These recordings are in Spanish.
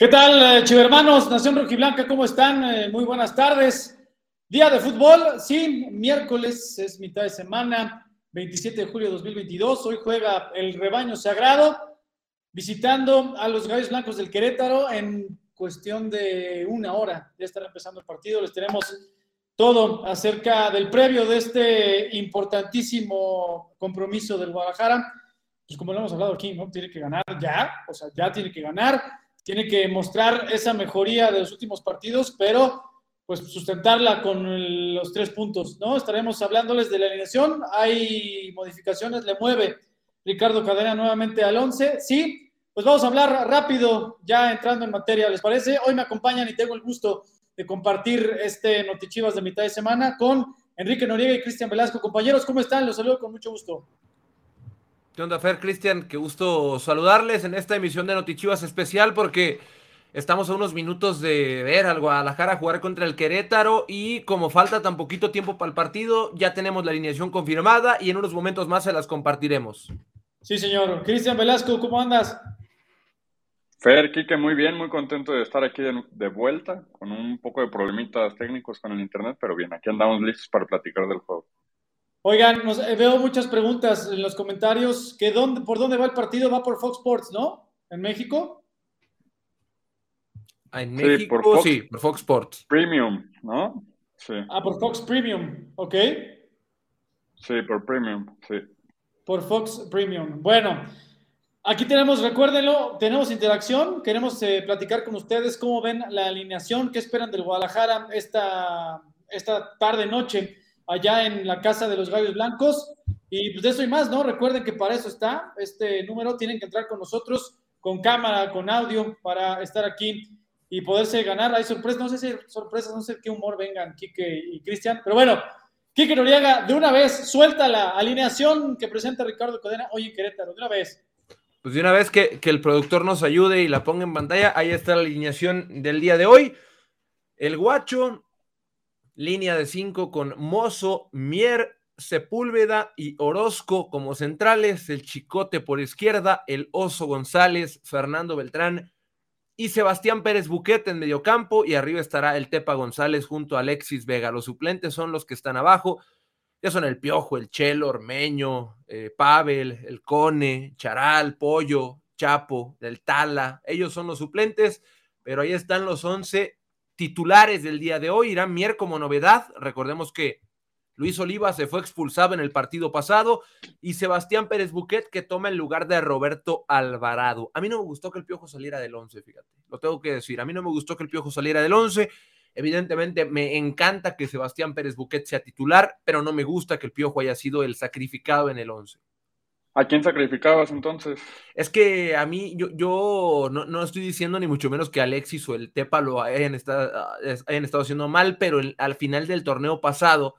¿Qué tal, eh, chivermanos? Nación Rojiblanca, ¿cómo están? Eh, muy buenas tardes. Día de fútbol, sí, miércoles es mitad de semana, 27 de julio de 2022. Hoy juega el rebaño sagrado, visitando a los Gallos Blancos del Querétaro en cuestión de una hora. Ya estará empezando el partido. Les tenemos todo acerca del previo de este importantísimo compromiso del Guadalajara. Pues como lo hemos hablado aquí, ¿no? Tiene que ganar ya, o sea, ya tiene que ganar tiene que mostrar esa mejoría de los últimos partidos, pero pues sustentarla con los tres puntos, ¿no? Estaremos hablándoles de la alineación, hay modificaciones, le mueve Ricardo Cadena nuevamente al 11, sí, pues vamos a hablar rápido, ya entrando en materia, ¿les parece? Hoy me acompañan y tengo el gusto de compartir este Notichivas de mitad de semana con Enrique Noriega y Cristian Velasco. Compañeros, ¿cómo están? Los saludo con mucho gusto. ¿Qué onda, Fer? Cristian, qué gusto saludarles en esta emisión de Notichivas especial porque estamos a unos minutos de ver al Guadalajara jugar contra el Querétaro y como falta tan poquito tiempo para el partido, ya tenemos la alineación confirmada y en unos momentos más se las compartiremos. Sí, señor. Cristian Velasco, ¿cómo andas? Fer, Kike, muy bien, muy contento de estar aquí de, de, vuelta, con un poco de problemitas técnicos con el internet, pero bien, aquí andamos listos para platicar del juego. Oigan, nos, eh, veo muchas preguntas en los comentarios. Que dónde, ¿Por dónde va el partido? Va por Fox Sports, ¿no? ¿En México? Ah, en México, sí, por Fox, sí, por Fox Sports. Premium, ¿no? Sí. Ah, por Fox Premium, ok. Sí, por Premium, sí. Por Fox Premium. Bueno, aquí tenemos, recuérdenlo, tenemos interacción. Queremos eh, platicar con ustedes cómo ven la alineación, qué esperan del Guadalajara esta, esta tarde-noche allá en la casa de los Gallos Blancos. Y pues de eso y más, ¿no? Recuerden que para eso está este número. Tienen que entrar con nosotros, con cámara, con audio, para estar aquí y poderse ganar. Hay sorpresas, no sé si sorpresas, no sé qué humor vengan Quique y Cristian, pero bueno, Quique Noriega, de una vez, suelta la alineación que presenta Ricardo Codena hoy Querétaro, de una vez. Pues de una vez que, que el productor nos ayude y la ponga en pantalla, ahí está la alineación del día de hoy. El Guacho, línea de cinco con Mozo, Mier, Sepúlveda y Orozco como centrales, el Chicote por izquierda, el Oso González, Fernando Beltrán y Sebastián Pérez Buquet en mediocampo y arriba estará el Tepa González junto a Alexis Vega. Los suplentes son los que están abajo, ya son el Piojo, el Chelo, Ormeño, eh, Pavel, el Cone, Charal, Pollo, Chapo, del Tala, ellos son los suplentes, pero ahí están los once titulares del día de hoy. Irán Mier como novedad. Recordemos que Luis Oliva se fue expulsado en el partido pasado y Sebastián Pérez Buquet que toma el lugar de Roberto Alvarado. A mí no me gustó que el Piojo saliera del 11, fíjate. Lo tengo que decir. A mí no me gustó que el Piojo saliera del 11. Evidentemente me encanta que Sebastián Pérez Buquet sea titular, pero no me gusta que el Piojo haya sido el sacrificado en el 11. ¿A quién sacrificabas entonces? Es que a mí, yo, yo no, no, estoy diciendo ni mucho menos que Alexis o el Tepa lo hayan estado, hayan estado haciendo mal, pero al final del torneo pasado,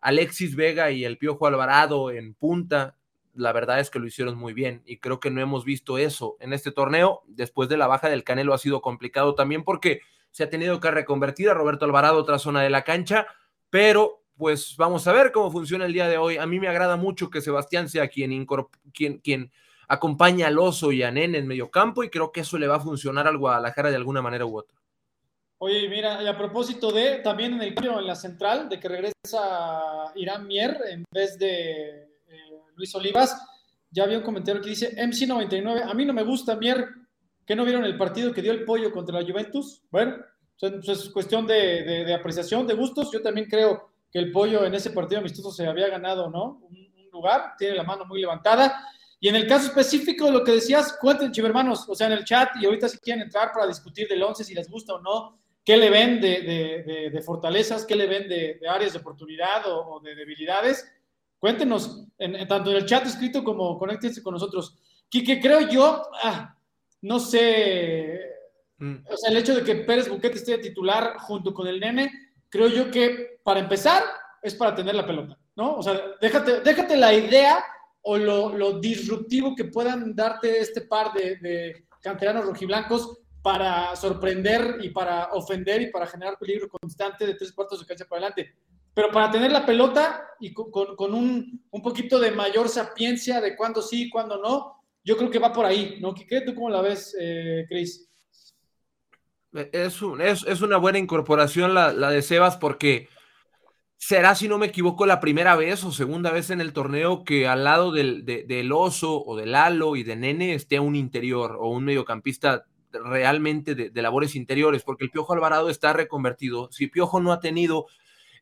Alexis Vega y el Piojo Alvarado en punta, la verdad es que lo hicieron muy bien y creo que no hemos visto eso en este torneo. Después de la baja del Canelo ha sido complicado también porque se ha tenido que reconvertir a Roberto Alvarado otra zona de la cancha, pero pues vamos a ver cómo funciona el día de hoy. A mí me agrada mucho que Sebastián sea quien, quien, quien acompaña al oso y a Nene en medio campo y creo que eso le va a funcionar al Guadalajara de alguna manera u otra. Oye, mira, y a propósito de también en el en la central, de que regresa Irán Mier en vez de eh, Luis Olivas, ya había un comentario que dice MC99, a mí no me gusta Mier, que no vieron el partido que dio el pollo contra la Juventus. Bueno, pues es cuestión de, de apreciación, de gustos. Yo también creo que el pollo en ese partido amistoso se había ganado, ¿no? Un, lugar, tiene la mano muy levantada. Y en el caso específico de lo que decías, cuenten, chivermanos, o sea, en el chat, y ahorita si quieren entrar para discutir del 11, si les gusta o no, qué le ven de, fortalezas, qué le ven de, áreas de oportunidad o, de debilidades. Cuéntenos, en, tanto en el chat escrito como conéctense con nosotros. que creo yo, ah, no sé, mm. o sea, el hecho de que Pérez Buquete esté titular junto con el nene, creo yo que para empezar es para tener la pelota, ¿no? O sea, déjate, déjate la idea o lo, disruptivo que puedan darte este par de, canteranos rojiblancos para sorprender y para ofender y para generar peligro constante de tres cuartos de cancha para adelante. Pero para tener la pelota y con, un, un, poquito de mayor sapiencia de cuándo sí y cuándo no, yo creo que va por ahí, ¿no? ¿Qué, ¿Tú cómo la ves, eh, Chris? Es, es, una buena incorporación la, de Sebas porque será, si no me equivoco, la primera vez o segunda vez en el torneo que al lado del, del oso o del halo y de nene esté un interior o un mediocampista realmente de, labores interiores, porque el Piojo Alvarado está reconvertido. Si Piojo no ha tenido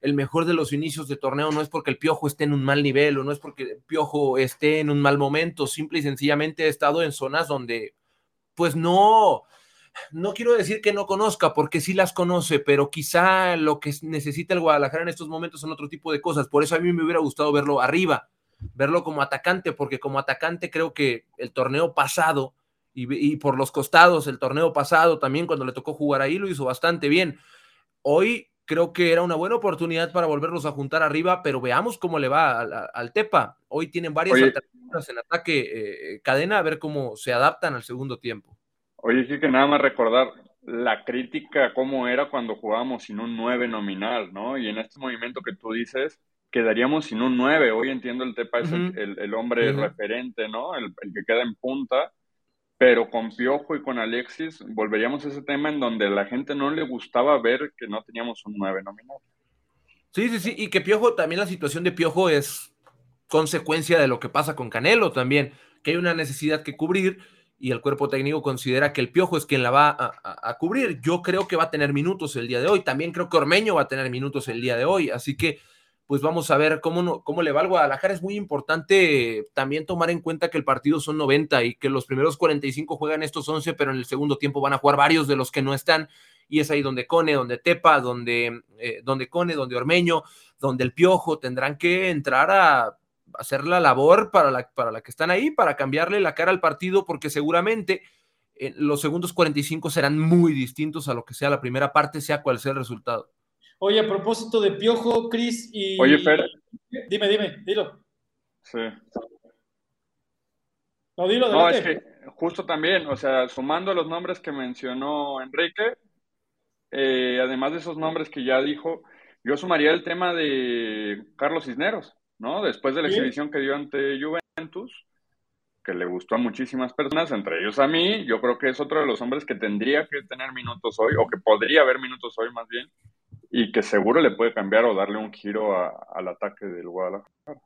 el mejor de los inicios de torneo, no es porque el Piojo esté en un mal nivel o no es porque el Piojo esté en un mal momento, simple y sencillamente ha estado en zonas donde, pues no, no quiero decir que no conozca, porque sí las conoce, pero quizá lo que necesita el Guadalajara en estos momentos son otro tipo de cosas. Por eso a mí me hubiera gustado verlo arriba, verlo como atacante, porque como atacante creo que el torneo pasado y, por los costados, el torneo pasado también, cuando le tocó jugar ahí, lo hizo bastante bien. Hoy creo que era una buena oportunidad para volverlos a juntar arriba, pero veamos cómo le va al, Tepa. Hoy tienen varias alternativas en ataque eh, cadena, a ver cómo se adaptan al segundo tiempo. Oye, sí que nada más recordar la crítica, cómo era cuando jugábamos sin un 9 nominal, ¿no? Y en este movimiento que tú dices, quedaríamos sin un 9. Hoy entiendo el Tepa es el, hombre referente, ¿no? El, el que queda en punta pero con Piojo y con Alexis volveríamos a ese tema en donde la gente no le gustaba ver que no teníamos un 9 nominal. Sí, sí, sí, y que Piojo, también la situación de Piojo es consecuencia de lo que pasa con Canelo también, que hay una necesidad que cubrir y el cuerpo técnico considera que el Piojo es quien la va a, cubrir. Yo creo que va a tener minutos el día de hoy, también creo que Ormeño va a tener minutos el día de hoy, así que pues vamos a ver cómo, cómo le va al Guadalajara. Es muy importante también tomar en cuenta que el partido son 90 y que los primeros 45 juegan estos 11, pero en el segundo tiempo van a jugar varios de los que no están. Y es ahí donde Cone, donde Tepa, donde, eh, donde Cone, donde Ormeño, donde el Piojo tendrán que entrar a hacer la labor para la, para la que están ahí, para cambiarle la cara al partido, porque seguramente eh, los segundos 45 serán muy distintos a lo que sea la primera parte, sea cual sea el resultado. Oye, a propósito de Piojo, Cris y. Oye, Fer. Dime, dime, dilo. Sí. No, dilo, no, es que justo también, o sea, sumando los nombres que mencionó Enrique, eh, además de esos nombres que ya dijo, yo sumaría el tema de Carlos Cisneros, ¿no? Después de la exhibición que dio ante Juventus, que le gustó a muchísimas personas, entre ellos a mí, yo creo que es otro de los hombres que tendría que tener minutos hoy, o que podría haber minutos hoy más bien, y que seguro le puede cambiar o darle un giro al ataque del Guadalajara.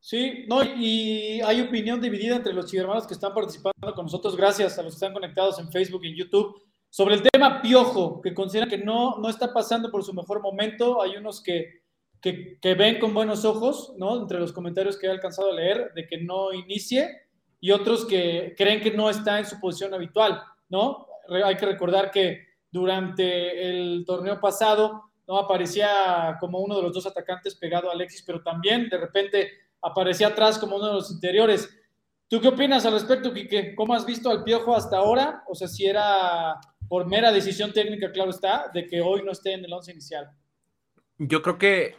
Sí, no, y hay opinión dividida entre los chivermanos que están participando con nosotros, gracias a los que están conectados en Facebook y en YouTube, sobre el tema Piojo, que consideran que no, no está pasando por su mejor momento. Hay unos que, que, ven con buenos ojos, ¿no? Entre los comentarios que he alcanzado a leer, de que no inicie, y otros que creen que no está en su posición habitual, ¿no? Hay que recordar que durante el torneo pasado ¿no? Aparecía como uno de los dos atacantes pegado a Alexis, pero también de repente aparecía atrás como uno de los interiores. ¿Tú qué opinas al respecto, Quique? ¿Cómo has visto al Piojo hasta ahora? O sea, si era por mera decisión técnica, claro está, de que hoy no esté en el once inicial. Yo creo que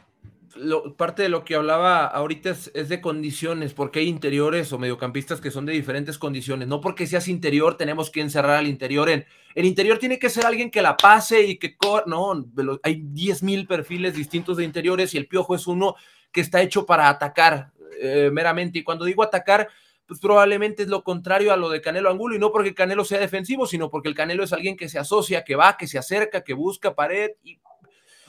parte de lo que hablaba ahorita es, de condiciones, porque hay interiores o mediocampistas que son de diferentes condiciones. No porque seas interior tenemos que encerrar al interior en... El interior tiene que ser alguien que la pase y que... No, hay 10 mil perfiles distintos de interiores y el piojo es uno que está hecho para atacar eh, meramente. Y cuando digo atacar, pues probablemente es lo contrario a lo de Canelo Angulo y no porque Canelo sea defensivo, sino porque el Canelo es alguien que se asocia, que va, que se acerca, que busca pared y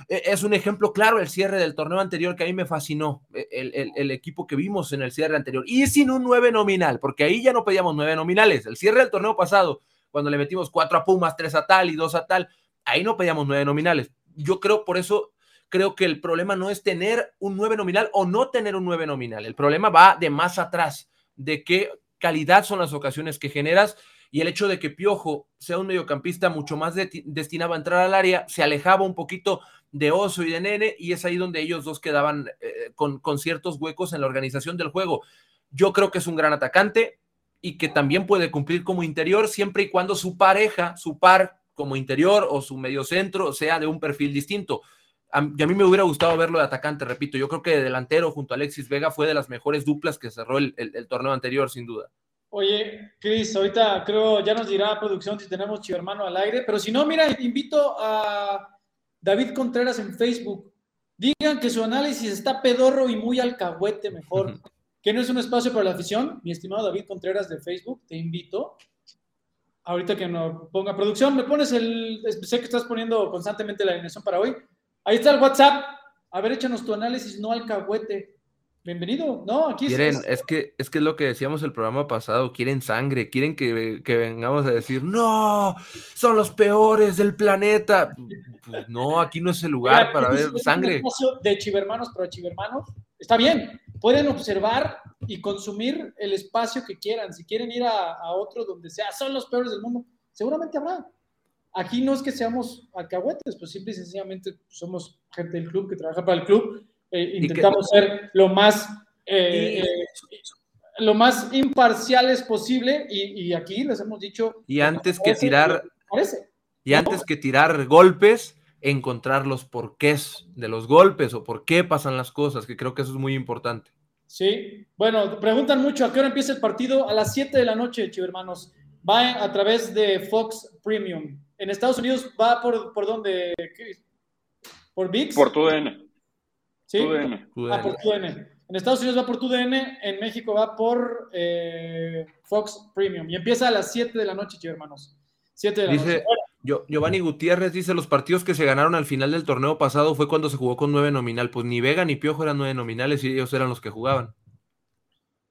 es un ejemplo claro el cierre del torneo anterior que a mí me fascinó, e, el, equipo que vimos en el cierre anterior, y sin un nueve nominal, porque ahí ya no pedíamos nueve nominales, el cierre del torneo pasado, cuando le metimos cuatro a Pumas, tres a tal y dos a tal, ahí no pedíamos nueve nominales. Yo creo, por eso creo que el problema no es tener un nueve nominal o no tener un nueve nominal, el problema va de más atrás, de qué calidad son las ocasiones que generas y el hecho de que Piojo sea un mediocampista mucho más destinado a entrar al área, se alejaba un poquito de Oso y de Nene, y es ahí donde ellos dos quedaban eh, con, con ciertos huecos en la organización del juego. Yo creo que es un gran atacante y que también puede cumplir como interior siempre y cuando su pareja, su par como interior o su mediocentro sea de un perfil distinto. A, mí me hubiera gustado verlo de atacante, repito. Yo creo que de delantero junto a Alexis Vega fue de las mejores duplas que cerró el, el torneo anterior, sin duda. Oye, Cris, ahorita creo ya nos dirá producción si tenemos Chivo Hermano al aire, pero si no, mira, invito a David Contreras en Facebook. Digan que su análisis está pedorro y muy alcahuete mejor. que no es un espacio para la afición? Mi estimado David Contreras de Facebook, te invito. ahorita que nos ponga producción, me pones el, sé que estás poniendo constantemente la alineación para hoy. Ahí está el WhatsApp. A ver, échanos tu análisis, no alcahuete. Bienvenido, ¿no? Aquí quieren, es, que, es que es lo que decíamos el programa pasado, quieren sangre, quieren que, que vengamos a decir, no, son los peores del planeta. Pues no, aquí no es el lugar para ver sangre. de chivermanos para chivermanos, está bien, pueden observar y consumir el espacio que quieran. Si quieren ir a, a otro donde sea, son los peores del mundo, seguramente habrá. Aquí no es que seamos alcahuetes, pues simple y sencillamente somos gente del club que trabaja para el club eh, intentamos ser lo más, eh, eh, lo más imparciales posible y, aquí les hemos dicho... Y antes que tirar... Y antes que tirar golpes, encontrar los porqués de los golpes o por qué pasan las cosas, que creo que eso es muy importante. Sí, bueno, preguntan mucho a qué hora empieza el partido. A las 7 de la noche, hermanos. Va a través de Fox Premium. En Estados Unidos va por, por dónde? ¿Por VIX? Por tu DN. ¿Sí? Ah, por TUDN. En Estados Unidos va por TUDN, en México va por eh, Fox Premium. Y empieza a las 7 de la noche, chicos hermanos. 7 de la dice, noche. Giovanni Gutiérrez dice, los partidos que se ganaron al final del torneo pasado fue cuando se jugó con nueve nominal. Pues ni Vega ni Piojo eran nueve nominales y ellos eran los que jugaban.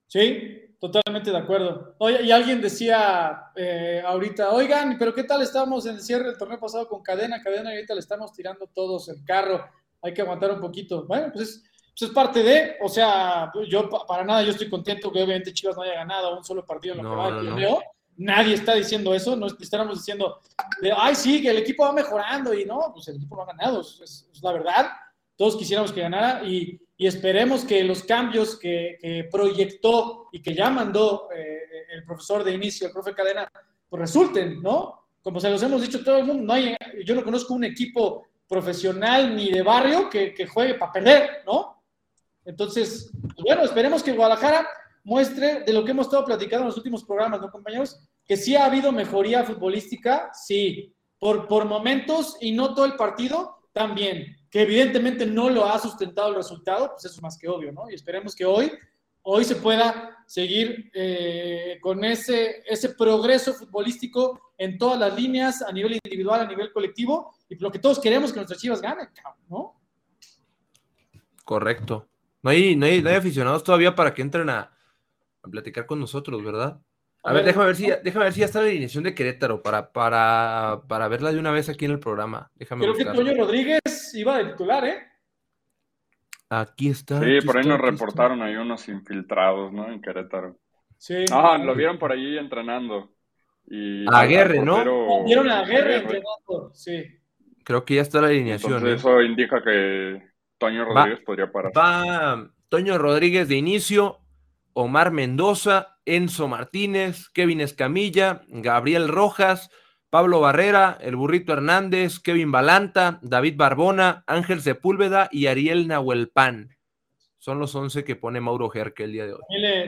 Sí, totalmente de acuerdo. Oye, y alguien decía eh, ahorita, oigan, pero ¿qué tal estábamos en el cierre del torneo pasado con cadena? Cadena, y ahorita le estamos tirando todos el carro hay que aguantar un poquito. Bueno, pues es, pues es parte de, o sea, yo para nada, yo estoy contento que obviamente Chivas no haya ganado un solo partido en lo que va no, Nadie está diciendo eso, no estamos diciendo, ay, sí, que el equipo va mejorando y no, pues el equipo no ha ganado, es, la verdad. Todos quisiéramos que ganara y, esperemos que los cambios que, proyectó y que ya mandó eh, el profesor de inicio, el profe Cadena, pues resulten, ¿no? Como se los hemos dicho todo el mundo, no hay, yo no conozco un equipo profesional ni de barrio que, juegue para perder, ¿no? Entonces, pues bueno, esperemos que Guadalajara muestre de lo que hemos estado platicando en los últimos programas, ¿no, compañeros? Que sí ha habido mejoría futbolística, sí, por, por momentos y no todo el partido, también. Que evidentemente no lo ha sustentado el resultado, pues eso es más que obvio, ¿no? Y esperemos que hoy, hoy se pueda seguir eh, con ese, ese progreso futbolístico en todas las líneas, a nivel individual, a nivel colectivo, y lo que todos queremos que nuestras chivas ganen, ¿no? Correcto. No hay, no hay, aficionados todavía para que entren a, platicar con nosotros, ¿verdad? A, ver, déjame ver si déjame ver si ya está la alineación de Querétaro para, para, para verla de una vez aquí en el programa. Déjame Creo que Toño Rodríguez iba de titular, ¿eh? Aquí está. Sí, por ahí nos reportaron ahí unos infiltrados, ¿no? En Querétaro. Sí. Ah, lo vieron por ahí entrenando. Y a Guerre, ¿no? Vieron a Guerre entrenando, sí. Creo que ya está la alineación. ¿eh? Eso indica que Toño Rodríguez podría parar. Va Toño Rodríguez de inicio, Omar Mendoza, Enzo Martínez, Kevin Escamilla, Gabriel Rojas, Pablo Barrera, el Burrito Hernández, Kevin Balanta, David Barbona, Ángel Sepúlveda y Ariel Nahuelpan. Son los 11 que pone Mauro Gerke el día de hoy.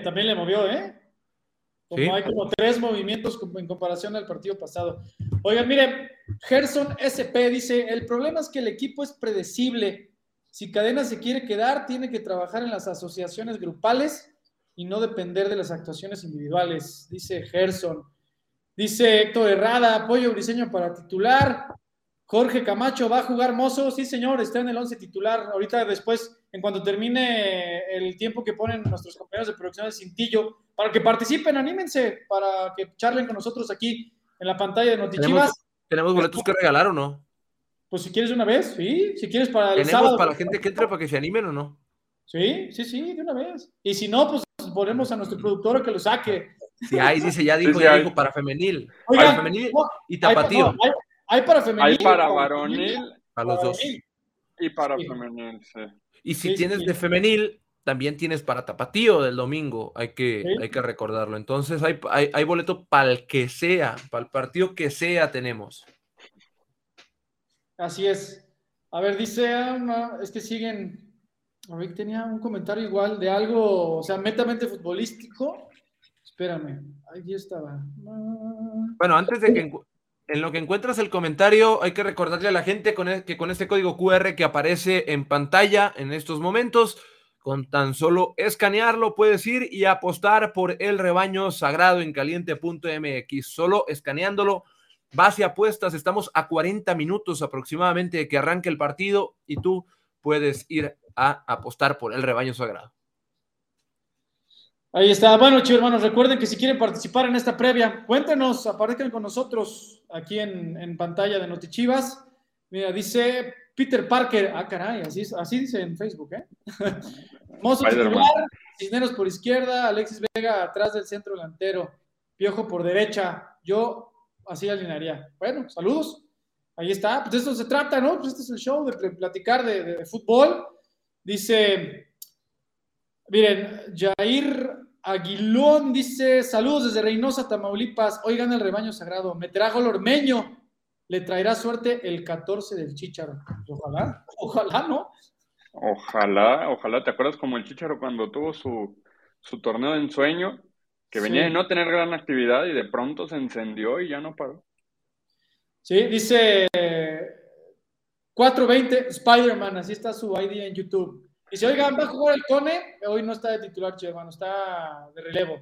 También le, movió, ¿eh? Como hay como tres movimientos en comparación al partido pasado. Oigan, miren, Gerson SP dice, el problema es que el equipo es predecible. Si Cadena se quiere quedar, tiene que trabajar en las asociaciones grupales y no depender de las actuaciones individuales, dice Gerson. Dice Héctor Herrada, apoyo Briseño para titular. Jorge Camacho va a jugar mozo. Sí, señor, está en el 11 titular. Ahorita después, en cuanto termine el tiempo que ponen nuestros compañeros de producción de Cintillo, para que participen, anímense, para que charlen con nosotros aquí en la pantalla de Notichivas. ¿Tenemos, boletos que regalar o no? Pues si quieres una vez, sí. Si quieres para el ¿Tenemos para la gente que entra para que se animen o no? Sí, sí, sí, de una vez. Y si no, pues ponemos a nuestro productor a que lo saque. Sí, ahí dice, ya dijo, ya dijo para femenil. para femenil y tapatío. Hay, para femenil. Hay para varonil. Para los dos. Y para femenil, sí. Y si tienes de femenil, también tienes para tapatío del domingo, hay que, hay que recordarlo. Entonces hay, hay, boleto para el que sea, para el partido que sea tenemos. Así es. A ver, dice, es que siguen, ver, tenía un comentario igual de algo, o sea, metamente futbolístico. Espérame, ahí estaba. Bueno, antes de que en lo que encuentras el comentario, hay que recordarle a la gente con e, que con este código QR que aparece en pantalla en estos momentos, Con tan solo escanearlo puedes ir y apostar por el rebaño sagrado en caliente.mx. Solo escaneándolo, base apuestas. Estamos a 40 minutos aproximadamente de que arranque el partido y tú puedes ir a apostar por el rebaño sagrado. Ahí está. Bueno, chicos hermanos, recuerden que si quieren participar en esta previa, cuéntenos, aparezcan con nosotros aquí en, en pantalla de Notichivas. Mira, dice Peter Parker. Ah, caray, así, así dice en Facebook, ¿eh? Mozo titular, Cisneros por izquierda, Alexis Vega atrás del centro delantero, Piojo por derecha. Yo así alinearía. Bueno, saludos. Ahí está. Pues de esto se trata, ¿no? Pues este es el show de platicar de, de fútbol. Dice, miren, Jair Aguilón dice, saludos desde Reynosa, Tamaulipas. Hoy gana el rebaño sagrado. Me trajo el ormeño. Le traerá suerte el 14 del Chicharo. Ojalá, ojalá, ¿no? Ojalá, ojalá. ¿Te acuerdas como el Chicharo cuando tuvo su, su torneo de ensueño? Que venía de no tener gran actividad y de pronto se encendió y ya no paró. Sí, dice 420 Spider-Man, así está su ID en YouTube. Y si oigan, va a jugar el Cone, hoy no está de titular, che, hermano, está de relevo.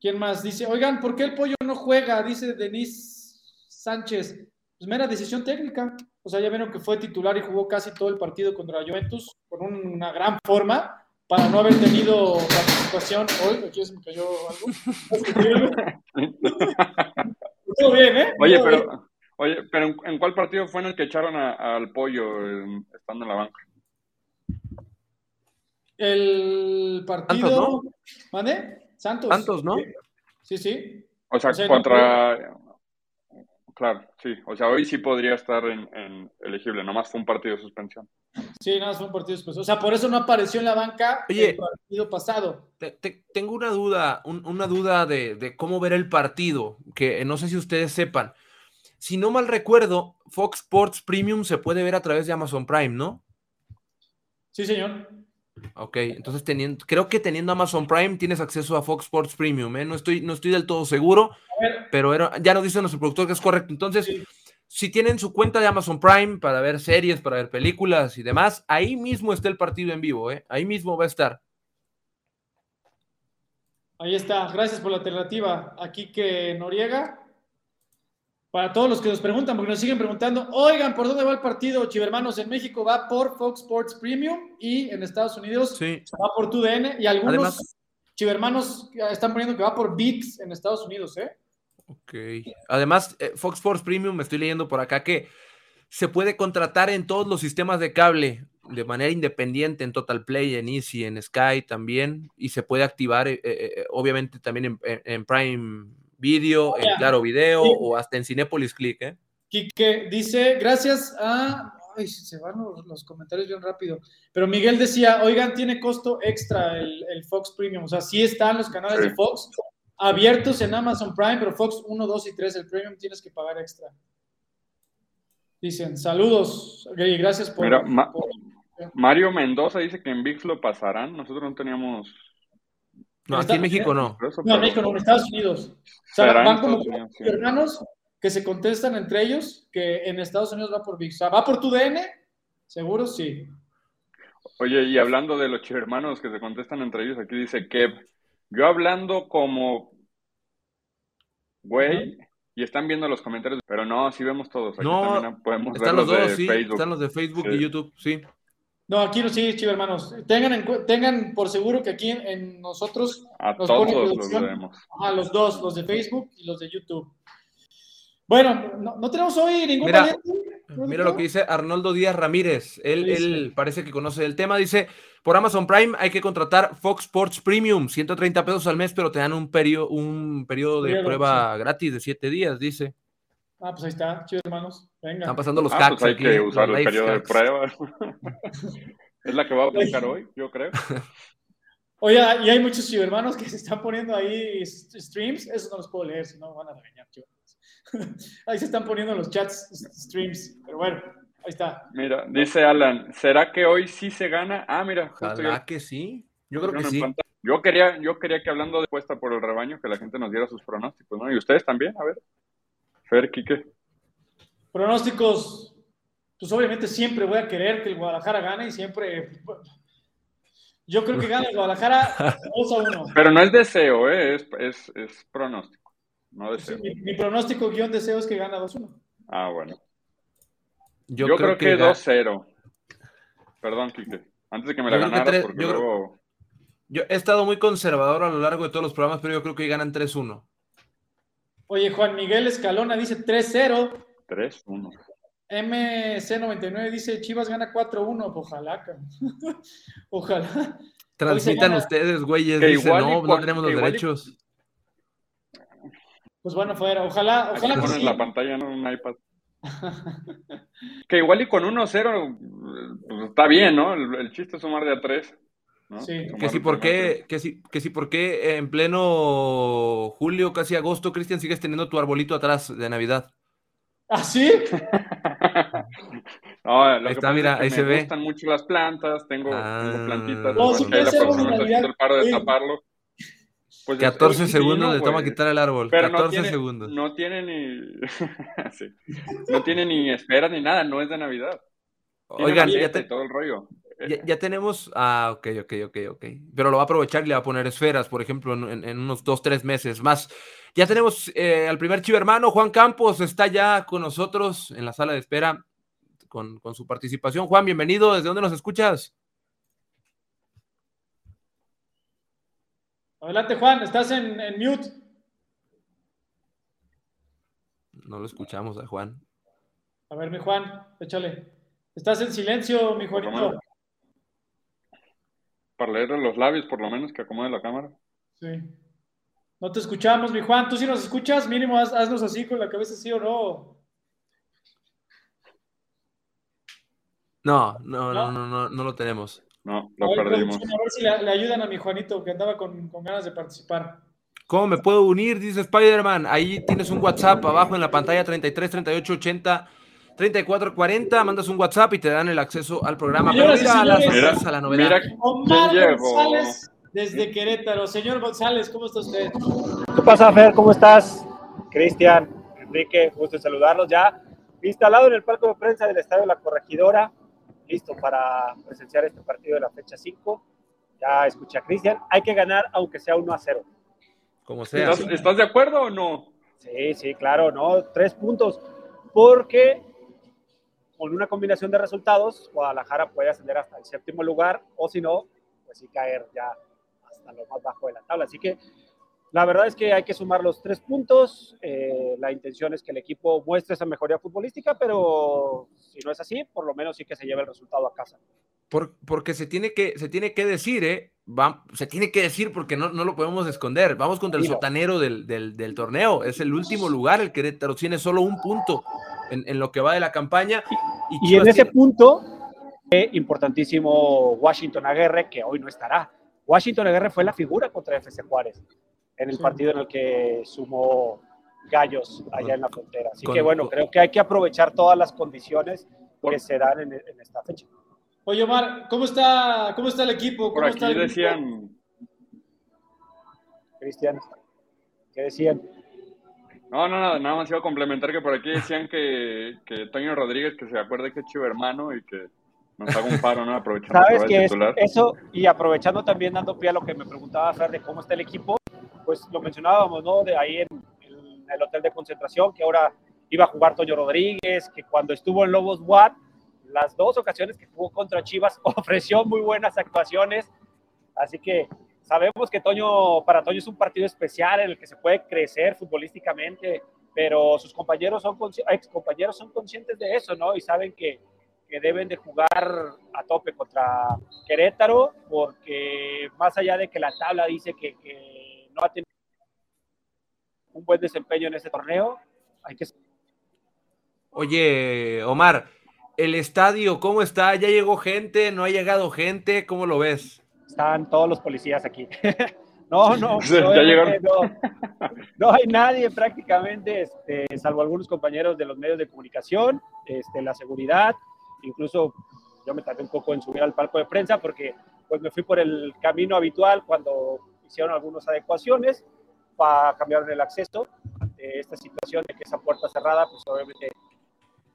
¿Quién más? Dice, oigan, ¿por qué el pollo no juega? Dice Denis Sánchez. Pues mera decisión técnica. O sea, ya vieron que fue titular y jugó casi todo el partido contra Juventus con una gran forma para no haber tenido participación hoy. Aquí se me cayó algo. Estuvo bien, ¿eh? Oye, pero, oye, pero ¿en, cuál partido fue en el que echaron al pollo estando en la banca? El partido. Santos, ¿no? ¿Mande? Santos. Santos, ¿no? Sí, sí. O sea, contra. Claro, sí. O sea, hoy sí podría estar en, elegible. Nomás fue un partido de suspensión. Sí, nada más fue un partido de suspensión. O sea, por eso no apareció en la banca el partido pasado. tengo una duda, una duda de, de cómo ver el partido, que no sé si ustedes sepan. Si no mal recuerdo, Fox Sports Premium se puede ver a través de Amazon Prime, ¿no? Sí, señor. Ok, entonces teniendo, creo que teniendo Amazon Prime tienes acceso a Fox Sports Premium, ¿eh? no, estoy, no estoy del todo seguro, pero ya nos dice nuestro productor que es correcto. Entonces, si tienen su cuenta de Amazon Prime para ver series, para ver películas y demás, ahí mismo está el partido en vivo, ¿eh? ahí mismo va a estar. Ahí está, gracias por la alternativa. Aquí que Noriega, para todos los que nos preguntan, porque nos siguen preguntando, oigan, ¿por dónde va el partido? Chivermanos en México va por Fox Sports Premium y en Estados Unidos va por TUDN y algunos chivermanos están poniendo que va por VIX en Estados Unidos, ¿eh? Ok. Además, eh, Fox Sports Premium, me estoy leyendo por acá que se puede contratar en todos los sistemas de cable de manera independiente en Total Play, en Easy, en Sky también, y se puede activar, eh, eh, obviamente, también en Prime Video, en Claro Video o hasta en Cinepolis Click, ¿eh? Quique dice, gracias a... Ay, se van los, comentarios bien rápido. Pero Miguel decía, oigan, tiene costo extra el, Fox Premium. O sea, sí están los canales de Fox abiertos en Amazon Prime, pero Fox 1, 2 y 3, el Premium tienes que pagar extra. Dicen, saludos y gracias por... Mario Mendoza dice que en VIX lo pasarán. Nosotros no teníamos no, aquí en México no. No, en México no, en Estados Unidos. O sea, van como hermanos que se contestan entre ellos, que en Estados Unidos va por VIX. O sea, ¿va por tu DN? Seguro sí. Oye, y hablando de los hermanos que se contestan entre ellos, aquí dice que yo hablando como güey, y están viendo los comentarios, pero no, sí vemos todos. Aquí no, podemos están los, dos, sí, están los de Facebook y YouTube, sí. No, aquí no sí, chivo hermanos. Tengan, tengan por seguro que aquí en, nosotros a todos los vemos. A los dos, los de Facebook y los de YouTube. Bueno, no, tenemos hoy ningún mira, Mira lo que dice Arnoldo Díaz Ramírez. Él, él parece que conoce el tema. Dice: Por Amazon Prime hay que contratar Fox Sports Premium, 130 pesos al mes, pero te dan un periodo, un periodo de prueba gratis de 7 días, dice. Ah, pues ahí está, chido hermanos. Venga. Están pasando los ah, pues hay que usar el periodo de prueba. es la que va a aplicar hoy, yo creo. Oye, y hay muchos hermanos que se están poniendo ahí streams. Eso no los puedo leer, si no van a regañar, ahí se están poniendo los chats streams. Pero bueno, ahí está. Mira, dice Alan, ¿será que hoy sí se gana? Ah, mira. Ojalá que sí. Yo creo que sí. Yo quería, yo quería que hablando de puesta por el rebaño, que la gente nos diera sus pronósticos, ¿no? Y ustedes también, a ver. Fer, Quique. Pronósticos, pues obviamente siempre voy a querer que el Guadalajara gane y siempre Yo creo que gana el Guadalajara 2 a 1. Pero no es deseo, ¿eh? es, es, es pronóstico. No deseo. Mi, mi pronóstico guion deseo es que gana 2 a 1. Ah, bueno. Yo, creo, que, ga- 2-0. Perdón, Kike. Antes de que me la Yo creo que ganaras, tres- porque yo creo- luego... Yo he estado muy conservador a lo largo de todos los programas, pero yo creo que ganan 3-1. Oye, Juan Miguel Escalona dice 3-0. 3-1. MC99 dice Chivas gana 4-1. Ojalá. Ojalá. Transmitan gana- ustedes, güeyes. Que Dice, no, no tenemos los igual y- derechos. Pues bueno, fuera. Ojalá, ojalá que pones sí. la pantalla, no un iPad. que igual y con 1-0, pues está bien, ¿no? El, el chiste es sumar de a 3. ¿no? Sí. Que sí, de por qué, que sí, que sí, por qué en pleno julio, casi agosto, Cristian, sigues teniendo tu arbolito atrás de Navidad. ¿Ah, sí? No, lo Ahí que está, mira, es que ahí me se ve. gustan mucho las plantas, tengo, Ah. tengo plantitas. No, pues, puede la próxima el paro de taparlo. Pues, 14 es segundos le toma güey. quitar el árbol. Pero no 14 tiene, segundos. no tiene ni sí. no tiene ni espera ni nada, no es de Navidad. Tiene Oigan, ya, te- todo el rollo. Ya- ya tenemos. Ah, ok, ok, ok, ok. Pero lo va a aprovechar y le va a poner esferas, por ejemplo, en, en- en unos dos, tres meses más. Ya tenemos eh, al primer chivo hermano, Juan Campos, está ya con nosotros en la sala de espera con, con su participación. Juan, bienvenido. ¿Desde dónde nos escuchas? Adelante, Juan. Estás en, en mute. No lo escuchamos a Juan. A ver, mi Juan, échale. Estás en silencio, mi Juanito. Para leerle los labios, por lo menos, que acomode la cámara. Sí. No te escuchamos, mi Juan. ¿Tú sí nos escuchas? Mínimo, haz- haznos así con la cabeza, sí o no. No, no, ¿No? no, no, no, no lo tenemos. No, lo perdimos. producción, a ver si le, le ayudan a mi Juanito, que andaba con, con ganas de participar. ¿Cómo me puedo unir? Dice Spider-Man. Ahí tienes un WhatsApp abajo en la pantalla 33 38 80 34 40. Mandas un WhatsApp y te dan el acceso al programa. Pero Señoras y mira a la novedad. Mira Omar. González, desde Querétaro. Señor González, ¿cómo está usted? ¿Qué pasa, Fer? ¿Cómo estás? Cristian, Enrique, gusto en saludarlos ya. Instalado en el palco de prensa del Estadio La Corregidora, listo para presenciar este partido de la fecha 5. Ya escuché a Cristian, hay que ganar aunque sea 1 a 0. Como sea. ¿Estás, estás de acuerdo o no? Sí, sí, claro, ¿no? Tres puntos, porque con una combinación de resultados, Guadalajara puede ascender hasta el séptimo lugar, o si no, pues sí caer ya hasta lo más bajo de la tabla. Así que la verdad es que hay que sumar los tres puntos. eh, la intención es que el equipo muestre esa mejoría futbolística, pero si no es así, por lo menos sí que se lleve el resultado a casa. Por- porque se tiene que, se tiene que decir, ¿eh? Va- se tiene que decir porque no, no lo podemos esconder. Vamos contra el sotanero del, del- del torneo. Es el último lugar. El Querétaro tiene solo un punto en, en lo que va de la campaña. Y, Y en ese tiene- punto, eh, importantísimo Washington Aguirre, que hoy no estará. Washington Aguirre fue la figura contra FC Juárez en el Sí. partido en el que sumó gallos allá en la frontera. Así Con- que bueno, con- creo que hay que aprovechar todas las condiciones Por- que se dan en, en esta fecha. Oye, Omar, ¿cómo está, cómo está el equipo? Por ¿Cómo está aquí el grupo? decían, Cristian, ¿qué decían? no, no, nada, nada más iba a complementar que por aquí decían que, que Toño Rodríguez, que se acuerde que es chivo hermano y que nos haga un paro, ¿no? Aprovechando Sabes que es- titular. eso, y aprovechando también dando pie a lo que me preguntaba Fer de cómo está el equipo, pues lo mencionábamos, ¿no? De ahí en, el hotel de concentración, que ahora iba a jugar Toño Rodríguez, que cuando estuvo en Lobos WAT, las dos ocasiones que jugó contra Chivas ofreció muy buenas actuaciones, así que sabemos que Toño, para Toño es un partido especial en el que se puede crecer futbolísticamente, pero sus compañeros son, ex compañeros son conscientes de eso, ¿no? Y saben que, que deben de jugar a tope contra Querétaro, porque más allá de que la tabla dice que no ha tenido un buen desempeño en ese torneo, hay que Oye, Omar, el estadio, ¿cómo está? ¿Ya llegó gente? ¿No ha llegado gente? ¿Cómo lo ves? están todos los policías aquí. no, no, no, no hay nadie prácticamente, este, salvo algunos compañeros de los medios de comunicación, este, la seguridad, incluso yo me tardé un poco en subir al palco de prensa porque pues me fui por el camino habitual cuando hicieron algunas adecuaciones para cambiar el acceso ante esta situación de que esa puerta cerrada, pues obviamente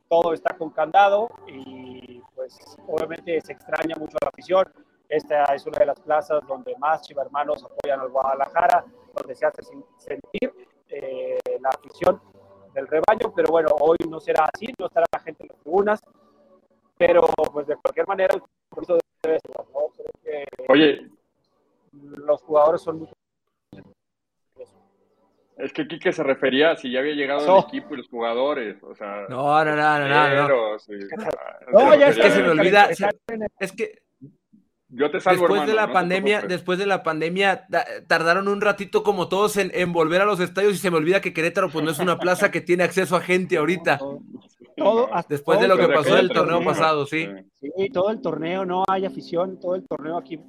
todo está con candado y pues obviamente se extraña mucho a la afición. esta es una de las plazas donde más chivermanos apoyan al Guadalajara, donde se hace sentir eh, la afición del rebaño, pero bueno, hoy no será así, no estará la gente en las tribunas, pero pues de cualquier manera el debe ser, ¿no? Que Oye, jugadores son muy es que Quique se refería a si ya había llegado No. el equipo y los jugadores, o sea, No, no, no, no, no, no. sí. No, ya Es que se me olvida. Es que Yo te salvo, después de la no pandemia, después de la pandemia, da- tardaron un ratito como todos en, en volver a los estadios y se me olvida que Querétaro pues no es una plaza que tiene acceso a gente ahorita. Todo, hasta Después de lo que el pasó del torneo, torneo pasado, sí. Sí, todo el torneo, no hay afición, todo el torneo aquí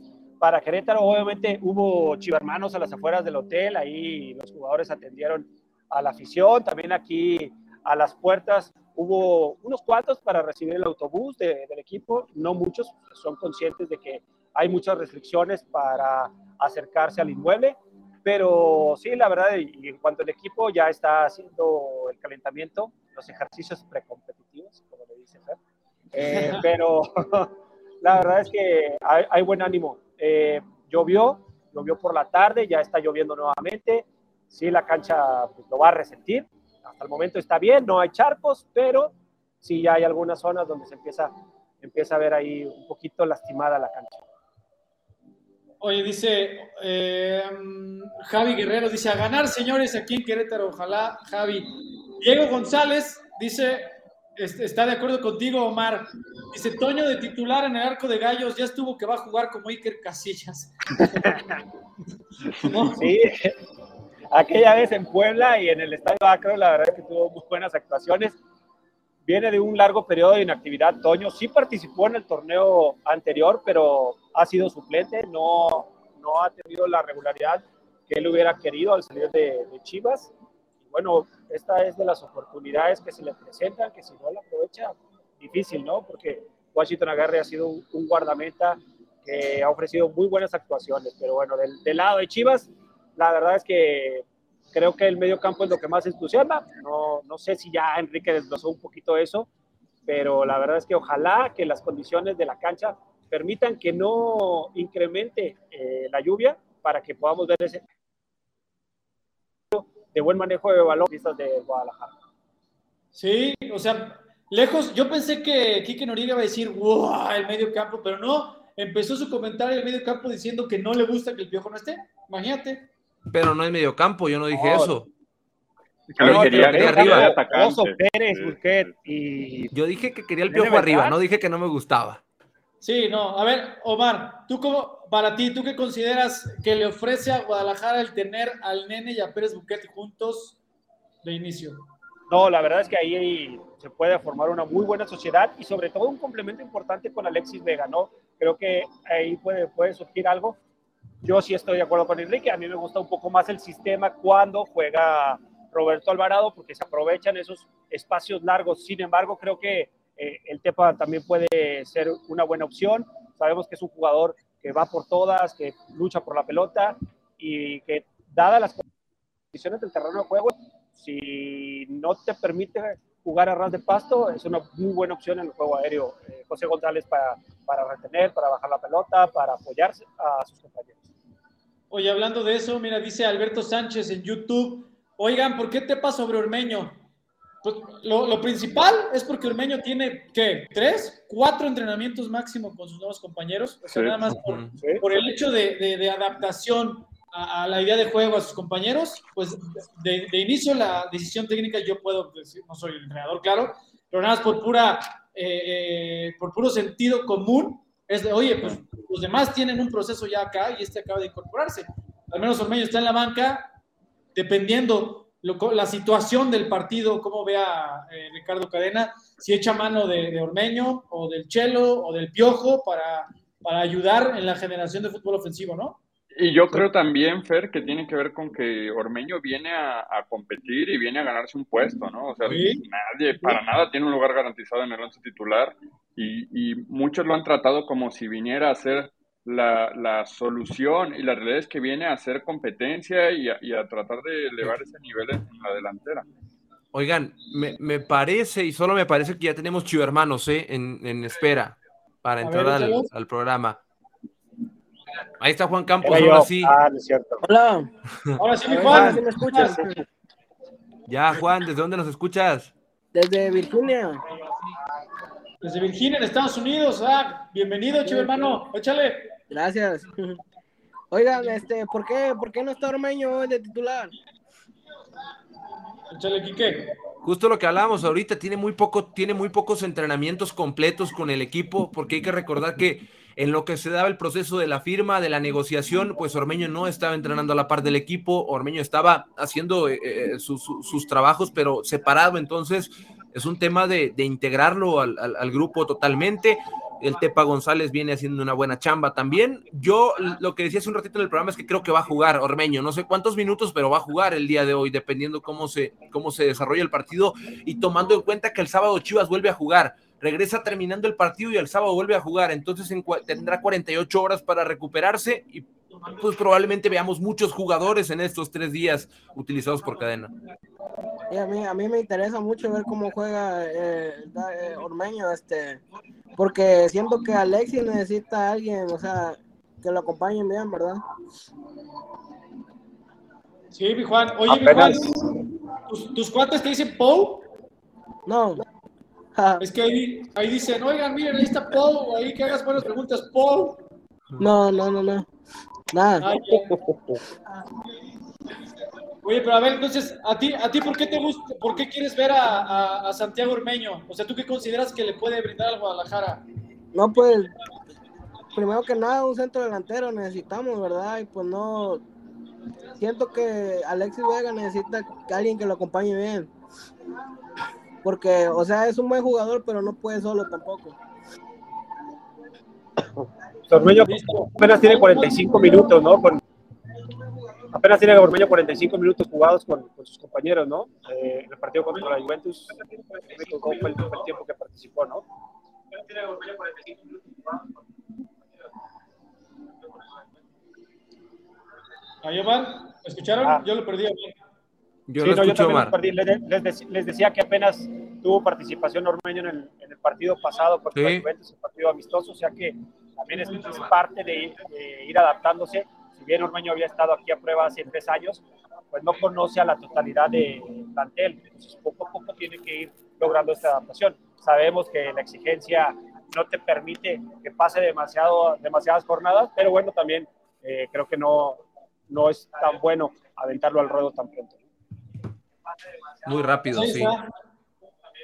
para Querétaro. Obviamente hubo chivermanos a las afueras del hotel, ahí los jugadores atendieron a la afición, también aquí a las puertas hubo unos cuantos para recibir el autobús de- del equipo, no muchos, son conscientes de que hay muchas restricciones para acercarse al inmueble, pero sí, la verdad, y en cuanto al equipo ya está haciendo el calentamiento, los ejercicios precompetitivos, como le dice Fer. Eh, pero la verdad es que hay, hay buen ánimo. Eh, llovió, llovió por la tarde, ya está lloviendo nuevamente. Sí, la cancha pues, lo va a resentir. Hasta el momento está bien, no hay charcos, pero sí ya hay algunas zonas donde se empieza, empieza a ver ahí un poquito lastimada la cancha. Oye, dice eh, Javi Guerrero, dice a ganar, señores, aquí en Querétaro, ojalá, Javi. Diego González dice, está de acuerdo contigo, Omar. Dice, Toño de titular en el arco de gallos, ya estuvo que va a jugar como Iker Casillas. Sí, aquella vez en Puebla y en el Estadio Acro, la verdad es que tuvo muy buenas actuaciones. Viene de un largo periodo de inactividad. Toño sí participó en el torneo anterior, pero ha sido suplente, no, no ha tenido la regularidad que él hubiera querido al salir de Chivas. Bueno, esta es de las oportunidades que se le presentan, que si no la aprovecha, difícil, ¿no? Porque Washington Agarre ha sido un, guardameta que ha ofrecido muy buenas actuaciones, pero bueno, del, del lado de Chivas, la verdad es que creo que el medio campo es lo que más entusiasma. No, no sé si ya Enrique desglosó un poquito eso, pero la verdad es que ojalá que las condiciones de la cancha permitan que no incremente eh, la lluvia para que podamos ver ese de buen manejo de balón vistas de Guadalajara. Sí, o sea, lejos, yo pensé que Quique Noriega iba a decir, wow, el medio campo, pero no, empezó su comentario del medio campo diciendo que no le gusta que el piojo no esté. Imagínate. Pero no es medio campo, yo no dije eso. No, quería, arriba. Oso, Pérez, Sí. Busquets y Yo dije que quería el ¿Tiene piojo arriba, no dije que no me gustaba. Sí, no, a ver, Omar, tú como, para ti, ¿tú qué consideras que le ofrece a Guadalajara el tener al Nene y a Pérez Buquete juntos de inicio? No, la verdad es que ahí se puede formar una muy buena sociedad y sobre todo un complemento importante con Alexis Vega, ¿no? Creo que ahí puede, puede surgir algo. Yo sí estoy de acuerdo con Enrique, a mí me gusta un poco más el sistema cuando juega Roberto Alvarado porque se aprovechan esos espacios largos. Sin embargo, creo que eh, el Tepa también puede ser una buena opción. Sabemos que es un jugador que va por todas, que lucha por la pelota y que dadas las condiciones del terreno de juego, si no te permite jugar a ras de pasto, es una muy buena opción en el juego aéreo. Eh, José González para, para retener, para bajar la pelota, para apoyarse a sus compañeros. Oye, hablando de eso, mira, dice Alberto Sánchez en YouTube, oigan, ¿por qué Tepa sobre Ormeño? Pues, lo, lo principal es porque Ormeño tiene, ¿qué? ¿Tres? ¿Cuatro entrenamientos máximo con sus nuevos compañeros? O sea, Sí. nada más por. ¿sí? por el hecho de, de- de adaptación a, a la idea de juego a sus compañeros, pues de, de inicio la decisión técnica yo puedo decir, no soy el entrenador, claro, pero nada más por pura, eh, eh, por puro sentido común, es de, oye, pues los demás tienen un proceso ya acá y este acaba de incorporarse. Al menos Ormeño está en la banca, dependiendo lo la situación del partido, como vea eh, Ricardo Cadena, si echa mano de, de Ormeño o del Chelo o del Piojo para, para ayudar en la generación de fútbol ofensivo, ¿no? Y yo creo también, Fer, que tiene que ver con que Ormeño viene a, a competir y viene a ganarse un puesto, ¿no? O sea, Sí. nadie, para nada tiene un lugar garantizado en el once titular y, y muchos lo han tratado como si viniera a ser la, la solución y la realidad es que viene a hacer competencia y a, y a tratar de elevar ese nivel en, la delantera. Oigan, me, me parece, y solo me parece que ya tenemos chivermanos ¿eh? en, en espera para entrar ver, al, programa. Ahí está Juan Campos, Era yo. ahora sí. Ah, no es cierto. Hola. Ahora sí, mi Juan. ¿sí me escuchas? Ya, Juan, ¿desde dónde nos escuchas? Desde Virginia. Desde Virginia, en Estados Unidos. Ah, bienvenido, chivo hermano. Échale. Gracias. Oigan, este, ¿por qué, ¿por qué no está Ormeño hoy de titular? Échale, Quique. Justo lo que hablábamos ahorita, tiene muy, poco, tiene muy pocos entrenamientos completos con el equipo, porque hay que recordar que en lo que se daba el proceso de la firma, de la negociación, pues Ormeño no estaba entrenando a la par del equipo, Ormeño estaba haciendo eh, eh, sus, sus trabajos, pero separado, entonces es un tema de, de integrarlo al, al, al, grupo totalmente. El Tepa González viene haciendo una buena chamba también. Yo lo que decía hace un ratito en el programa es que creo que va a jugar Ormeño, no sé cuántos minutos, pero va a jugar el día de hoy, dependiendo cómo se, cómo se desarrolla el partido y tomando en cuenta que el sábado Chivas vuelve a jugar. Regresa terminando el partido y el sábado vuelve a jugar, entonces en, tendrá 48 horas para recuperarse y pues probablemente veamos muchos jugadores en estos tres días utilizados por cadena. Y a mí, a mí me interesa mucho ver cómo juega eh, eh, Ormeño, este, porque siento que Alexis necesita a alguien, o sea, que lo acompañen bien, ¿verdad? Sí, mi Juan. Oye, Apenas... mi Juan, ¿tus, ¿tus, cuates te dicen Pou? No. es que ahí, ahí dicen, oigan, miren, ahí está Pou, ahí que hagas buenas preguntas, Pou. No, no, no, no. Nada. Ay, Oye, pero a ver, entonces, ¿a ti, a ti por qué te gusta, por qué quieres ver a, a, a, Santiago Ormeño? O sea, ¿tú qué consideras que le puede brindar al Guadalajara? No, pues, primero que nada, un centro delantero necesitamos, ¿verdad? Y pues no, siento que Alexis Vega necesita que alguien que lo acompañe bien. Porque, o sea, es un buen jugador, pero no puede solo tampoco. Ormeño apenas tiene 45 minutos, ¿no? Con, apenas tiene Ormeño 45 minutos jugados con, con sus compañeros, ¿no? Eh, en el partido contra la Juventus, fue el, fue el tiempo que participó, ¿no? Ahí Omar, ¿escucharon? Ah. Yo lo perdí. Yo sí, lo no, escucho, yo Omar. Perdí. Les, les, les, decía que apenas tuvo participación Ormeño en el, en el partido pasado contra Sí. la Juventus, el partido amistoso, o sea que también es, es parte de ir, de ir adaptándose. Si bien Ormeño había estado aquí a prueba hace tres años, pues no conoce a la totalidad de plantel. Entonces, poco a poco tiene que ir logrando esta adaptación. Sabemos que la exigencia no te permite que pase demasiado, demasiadas jornadas, pero bueno, también eh, creo que no, no es tan bueno aventarlo al ruedo tan pronto. Muy rápido, sí.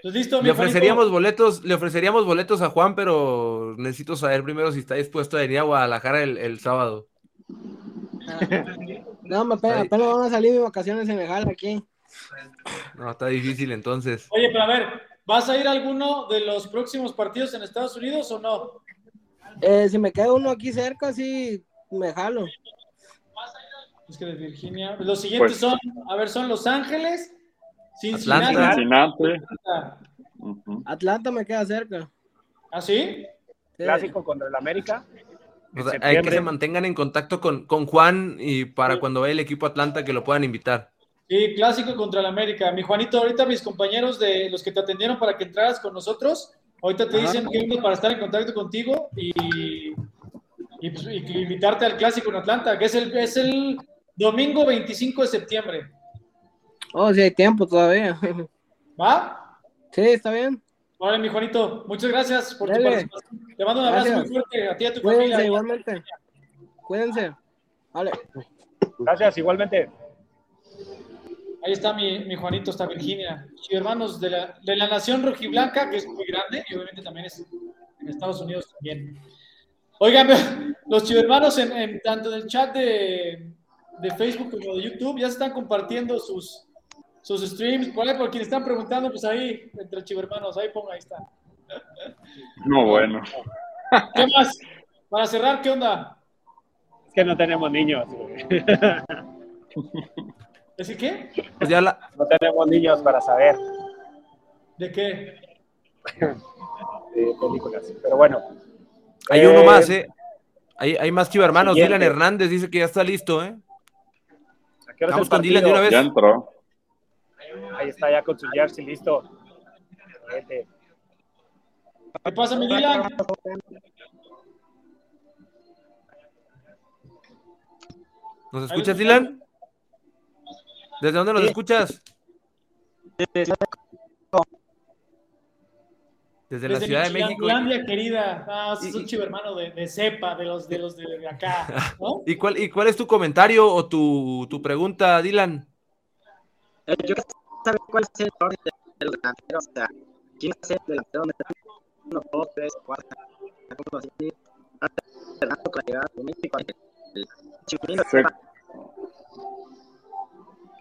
Pues listo, Le Juanito. ofreceríamos boletos, le ofreceríamos boletos a Juan, pero necesito saber primero si está dispuesto a venir a Guadalajara el, el sábado. No, me apenas, apenas van a salir mis vacaciones en el Jal aquí. No, está difícil entonces. Oye, pero a ver, ¿vas a ir a alguno de los próximos partidos en Estados Unidos o no? Eh, si me queda uno aquí cerca, sí, me jalo. Es que de Virginia. Los siguientes Pues- son, a ver, son Los Ángeles, Cincinnati. Atlanta. Cincinnati. Atlanta me queda cerca. ¿Ah, sí? Sí. Clásico contra el América. O en sea, hay que se mantengan en contacto con, con Juan y para cuando vaya el equipo Atlanta que lo puedan invitar. Sí, clásico contra el América. Mi Juanito, ahorita mis compañeros de los que te atendieron para que entraras con nosotros, ahorita te Ajá. dicen que vengo para estar en contacto contigo y, y, pues, y invitarte al clásico en Atlanta, que es el, es el domingo 25 de septiembre. Oh, sí hay tiempo todavía. ¿Va? Sí, está bien. Vale, mi Juanito, muchas gracias por tu participación. Te mando un abrazo Gracias. muy fuerte a ti y a tu Cuídense familia. igualmente. Cuídense. Vale. Gracias, igualmente. Ahí está mi, mi Juanito, está Virginia. Y hermanos de la, de la nación rojiblanca, que es muy grande, y obviamente también es en Estados Unidos también. Oigan, los chivermanos en, en tanto en el chat de, de Facebook como de YouTube ya se están compartiendo sus, sus streams. Por ahí, por quienes están preguntando, pues ahí, entre chivermanos, ahí ponga, ahí está. No, bueno. ¿Qué más? Para cerrar, ¿qué onda? Es que no tenemos niños. ¿Es que qué? Pues ya la, No tenemos niños para saber ¿De qué? de películas. Pero bueno. hay Eh, uno más, ¿eh? Hay, hay más chivermanos. Dylan Hernández dice que ya está listo, ¿eh? ¿a qué hora es Vamos con Dylan de una vez. Ya entró. Ahí está ya con su jersey listo. Vete. ¿Qué pasa, mi Dylan? ¿Nos escuchas, Dylan? ¿Desde dónde nos Sí. escuchas? Desde- Desde, la Desde Ciudad de México. Michiganlandia, querida. Ah, es un hermano de, de cepa, de los de los de acá, ¿no? ¿Y cuál, ¿Y cuál es tu comentario o tu, tu pregunta, Dylan? Yo saber cuál es el orden de los delanteros, o sea, quién el delantero uno, dos, tres, uno,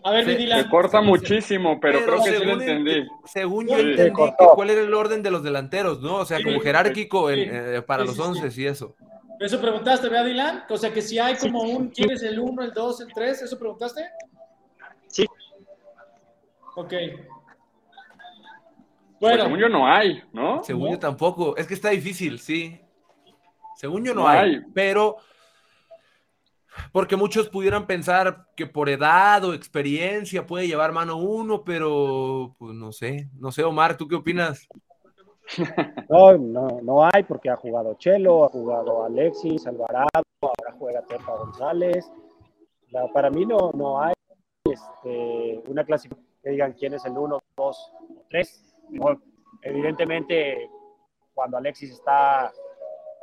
A ver, Se- se corta muchísimo, pero, creo que sí lo entendí. ent- según yo Sí. entendí que cuál era el orden de los delanteros, ¿no? O sea, como jerárquico eh, para los once y eso. Eso preguntaste, ¿verdad, Dylan? O sea, que si hay como un, ¿quién es el 1, el 2, el 3? ¿Eso preguntaste? Ok. Pues Bueno, según yo no hay, ¿no? Según ¿No? yo tampoco. Es que está difícil, sí. Según yo no, No hay, hay. pero porque muchos pudieran pensar que por edad o experiencia puede llevar mano uno, pero pues no sé, no sé, Omar, ¿tú qué opinas? No, no, no hay porque ha jugado Chelo, ha jugado Alexis, Alvarado, ahora juega Tepa González. La- para mí no, no hay este, una clasificación que digan quién es el 1, 2 o 3. Evidentemente, cuando Alexis está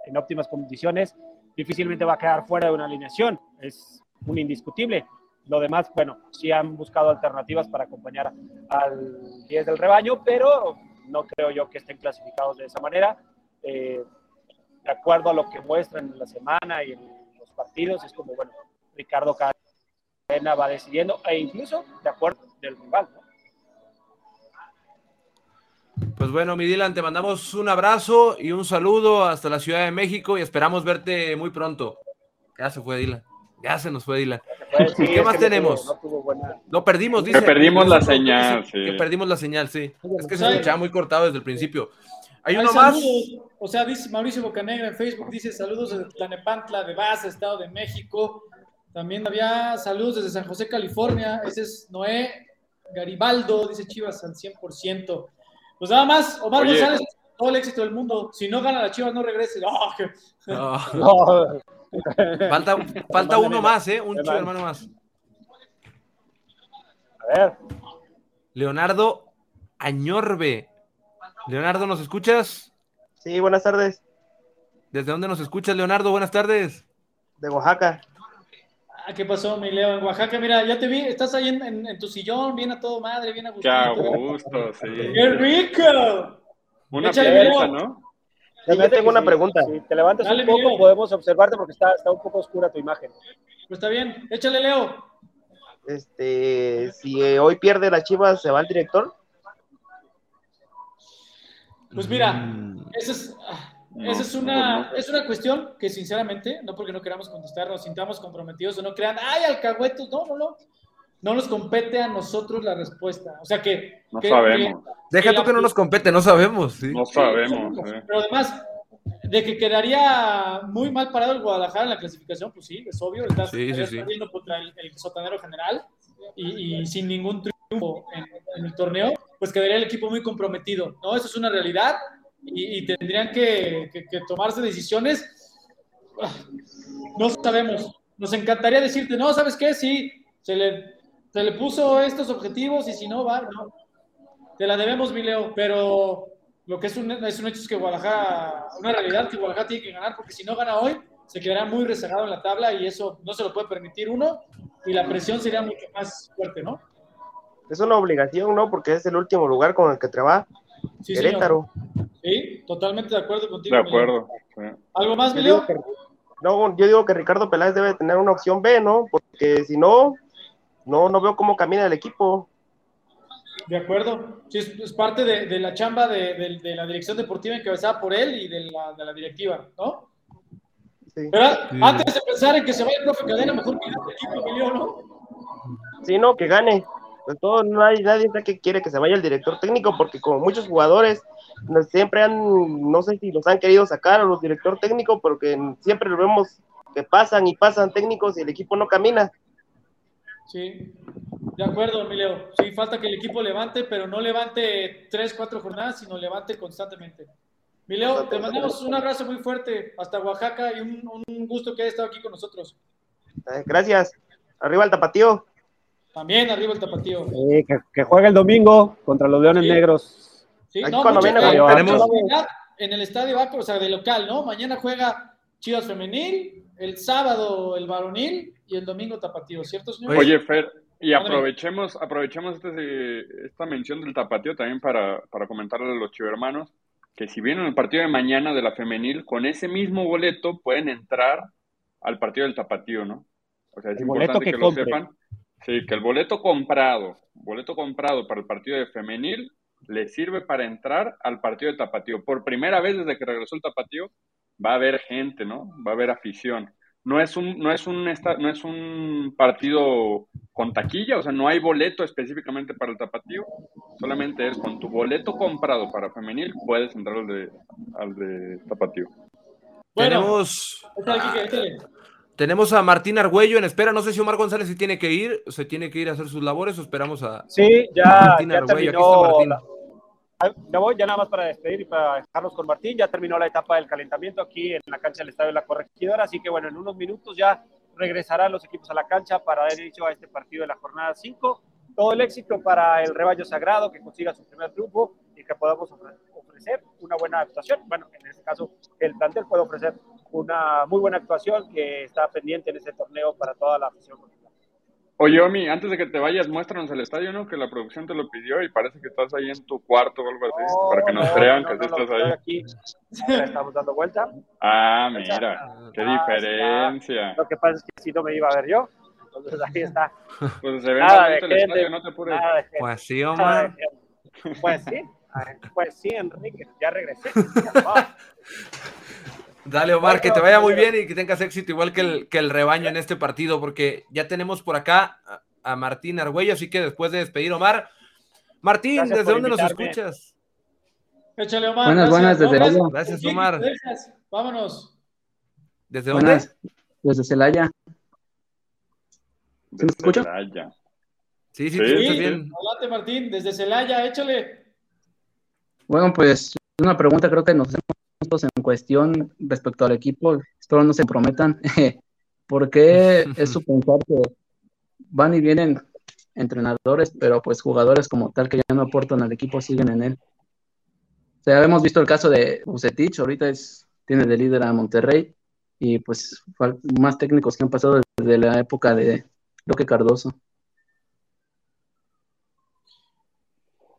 en óptimas condiciones, difícilmente va a quedar fuera de una alineación. Es un indiscutible. Lo demás, bueno, sí han buscado alternativas para acompañar al 10 del rebaño, pero no creo yo que estén clasificados de esa manera. Eh, de acuerdo a lo que muestran en la semana y en los partidos, es como, bueno, Ricardo Cadena va decidiendo, e incluso de acuerdo del rival. ¿no? Pues bueno, mi Dylan, te mandamos un abrazo y un saludo hasta la Ciudad de México y esperamos verte muy pronto. Ya se fue Dylan, ya se nos fue Dylan. Pues, sí, ¿Qué más que tenemos? no tuvo buena- Lo perdimos, Que dice. perdimos la que señal, sí. Que perdimos la señal, sí. Es que se escuchaba muy cortado desde el principio. Hay hay uno más. saludos. O sea, dice Mauricio Bocanegra en Facebook, dice saludos desde Tlanepantla de Baza, Estado de México. También había saludos desde San José, California. Ese es Noé Garibaldo, dice Chivas al 100%. Pues nada más, Omar Oye. González, todo el éxito del mundo. Si no gana la Chivas, no regrese. ¡Ah, qué- No, No, falta falta uno más, ¿eh? Un chivo hermano más. a ver, Leonardo Añorbe. Leonardo, ¿nos escuchas? Sí, buenas tardes, ¿Desde dónde nos escuchas, Leonardo? Buenas tardes. de Oaxaca. Ah, ¿Qué pasó, mi Leo? En Oaxaca, mira, ya te vi, estás ahí en, en- en tu sillón, bien a todo madre, bien a gusto. Qué a gusto, sí. ¡Qué rico! Una Échale, pieza, Leo. ¿no? Sí, yo tengo una pregunta. Si te levantas Dale, un poco, Miguel. podemos observarte porque está, está un poco oscura tu imagen. Pues está bien, échale, Leo. Este, si eh, hoy pierde la Chivas, ¿se va el director? Pues mira, Mm, esa es, ah, No, esa es, una, no. es una cuestión que sinceramente, no porque no queramos contestar, nos sintamos comprometidos o no crean, ¡ay, alcahuetos! No, no, no. No nos compete a nosotros la respuesta. O sea que... No que- sabemos. Deja que tú la- que no nos compete, no sabemos. ¿sí? No sabemos. eh. Pero además, de que quedaría muy mal parado el Guadalajara en la clasificación, pues sí, es obvio. Estás, Sí, perdiendo contra el, el sotanero general y, y sin ningún triunfo en, en el torneo, pues quedaría el equipo muy comprometido. ¿no? Eso es una realidad y, tendrían que, tomarse decisiones. No sabemos. Nos encantaría decirte, no, ¿sabes qué? Sí, se le, se le puso estos objetivos y si no, va, no. Te la debemos, mi Leo, pero lo que es un, es un hecho es que Guadalajara, una realidad que Guadalajara tiene que ganar, porque si no gana hoy, se quedará muy rezagado en la tabla y eso no se lo puede permitir uno, y la presión sería mucho más fuerte, ¿no? Es una obligación, ¿no? Porque es el último lugar con el que trabaja Sí, señor. Sí, totalmente de acuerdo contigo. De acuerdo. ¿Algo más, digo, que, no, yo digo que Ricardo Peláez debe tener una opción B, ¿no? Porque si no, no, no veo cómo camina el equipo. De acuerdo. Sí, es, es parte de, de la chamba de, de- de la dirección deportiva encabezada por él y de la, de la directiva, ¿no? Sí. Pero Sí. antes de pensar en que se vaya el profe Cadena, mejor que el equipo, mi Leo, ¿no? Sí, no, que gane. Todo, no hay nadie que quiere que se vaya el director técnico, porque como muchos jugadores siempre han, no sé si los han querido sacar a los director técnico, porque siempre lo vemos que pasan y pasan técnicos y el equipo no camina. Sí, de acuerdo, mi Leo. Sí, falta que el equipo levante, pero no levante tres, cuatro jornadas, sino levante constantemente. Mi Leo, te mandamos un abrazo muy fuerte hasta Oaxaca y un, un gusto que hayas estado aquí con nosotros. Eh, Gracias. Arriba el tapatío. También arriba el tapatío. Eh, que, que juegue el domingo contra los Leones Sí. Negros. Sí, Aquí no, cuando viene, eh, tenemos- en el estadio Baco, o sea, de local, ¿no? Mañana juega Chivas Femenil, el sábado el varonil y el domingo tapatío, ¿cierto, señor? Oye, Fer, y aprovechemos, aprovechemos este- esta mención del tapatío también para, para comentarle a los chivermanos que si vienen el partido de mañana de la femenil, con ese mismo boleto pueden entrar al partido del tapatío, ¿no? O sea, es El importante que que, lo sepan. Sí, que el boleto comprado, boleto comprado para el partido de femenil, le sirve para entrar al partido de tapatío. Por primera vez desde que regresó el tapatío, va a haber gente, ¿no? Va a haber afición. No es un, no es un, esta- no es un partido con taquilla, o sea, no hay boleto específicamente para el tapatío, solamente es con tu boleto comprado para femenil, puedes entrar al de, al de tapatío. Bueno, Tenemos. Tenemos a Martín Argüello en espera. No sé si Omar González si tiene que ir, se tiene que ir a hacer sus labores o esperamos a Sí, ya, Martín ya Argüello. Aquí está terminó. Martín. la- Ya voy, ya nada más para despedir y para dejarlos con Martín. Ya terminó la etapa del calentamiento aquí en la cancha del Estadio de la Corregidora. Así que bueno, en unos minutos ya regresarán los equipos a la cancha para dar inicio a este partido de la jornada 5. Todo el éxito para el rebaño sagrado, que consiga su primer triunfo y que podamos ofre- ofrecer una buena actuación. Bueno, en este caso, el plantel puede ofrecer una muy buena actuación que está pendiente en este torneo para toda la afición. Oye, Omi, antes de que te vayas, muéstranos el estadio, ¿no? Que la producción te lo pidió y parece que estás ahí en tu cuarto o algo así, para que nos No, crean no, que no, sí no, estás estoy ahí. aquí. Ahora estamos dando vuelta. Ah, mira, qué Ah, diferencia. Lo que pasa es que si no me iba a ver yo, entonces ahí está. Pues se ve Nada de el estadio, no te apures. Nada de gente, Pues sí, Omar. Pues sí, pues sí, Enrique, ya regresé. Dale, Omar, que te vaya muy bien y que tengas éxito igual que el, que el rebaño en este partido, porque ya tenemos por acá a, a Martín Argüello, así que después de despedir, Omar. Martín, Gracias ¿desde dónde nos escuchas? Échale, Omar. Buenas, buenas, desde Gracias. Bayo. Gracias, Omar. gracias. Vámonos. ¿Desde dónde? Buenas, desde Celaya. ¿Sí me escucha? Celaya. Sí, sí, Sí, te Sí, escuchas bien. adelante, Martín, desde Celaya, échale. Bueno, pues una pregunta creo que nos en cuestión respecto al equipo. Espero no se prometan. ¿Por qué es su pensar que van y vienen entrenadores, pero pues jugadores como tal que ya no aportan al equipo siguen en él? O sea, hemos visto el caso de Bucetich, ahorita es, tiene de líder a Monterrey y pues más técnicos que han pasado desde la época de Roque Cardoso.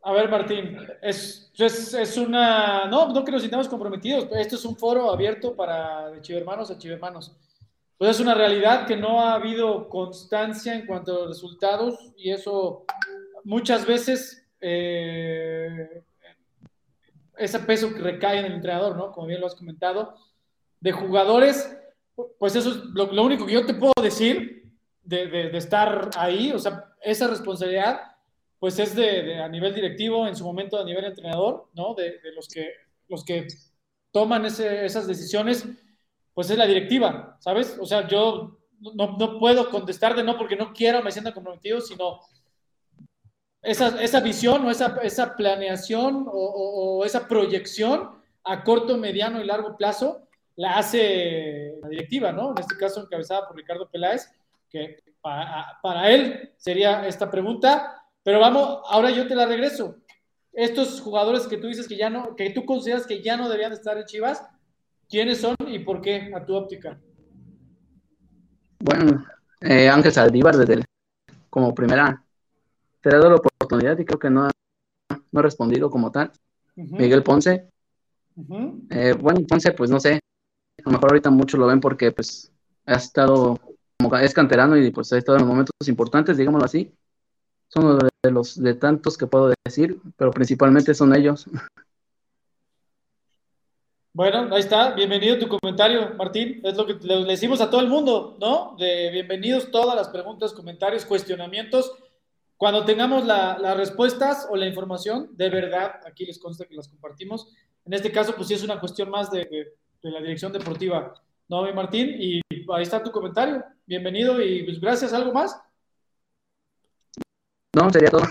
A ver, Martín, es, es, es una. No, no que nos sintamos comprometidos. Esto es un foro abierto para de chivermanos a chivermanos. Pues es una realidad que no ha habido constancia en cuanto a los resultados y eso muchas veces eh, ese peso que recae en el entrenador, ¿no? Como bien lo has comentado, de jugadores, pues eso es lo, único que yo te puedo decir de, de- de estar ahí, o sea, esa responsabilidad pues es de, de- a nivel directivo, en su momento a nivel entrenador, ¿no? De, de los, que, los que toman ese- esas decisiones, pues es la directiva, ¿sabes? O sea, yo no, no puedo contestar de no porque no quiero, me sienta comprometido, sino esa, esa visión o esa, esa planeación o, o- o esa proyección a corto, mediano y largo plazo la hace la directiva, ¿no? En este caso encabezada por Ricardo Peláez, que para, para él sería esta pregunta, pero vamos, ahora yo te la regreso. Estos jugadores que tú dices que ya no, que tú consideras que ya no debían estar en Chivas, ¿quiénes son y por qué a tu óptica? Bueno, eh, Ángel Saldívar desde el- como primera te ha dado la oportunidad y creo que no ha, no ha respondido como tal. Miguel Ponce, eh, bueno, Ponce, pues no sé, a lo mejor ahorita muchos lo ven porque pues ha estado, como es canterano y pues ha estado en momentos importantes, digámoslo así. Son uno de los de tantos que puedo decir, pero principalmente son ellos. Bueno, ahí está. Bienvenido tu comentario, Martín. Es lo que le decimos a todo el mundo, ¿no? De bienvenidos todas las preguntas, comentarios, cuestionamientos. Cuando tengamos la- las respuestas o la información, de verdad, aquí les consta que las compartimos. En este caso, pues sí es una cuestión más de, de- la dirección deportiva, ¿no, Martín? Y ahí está tu comentario. Bienvenido y pues gracias. ¿Algo más? No, sería todo.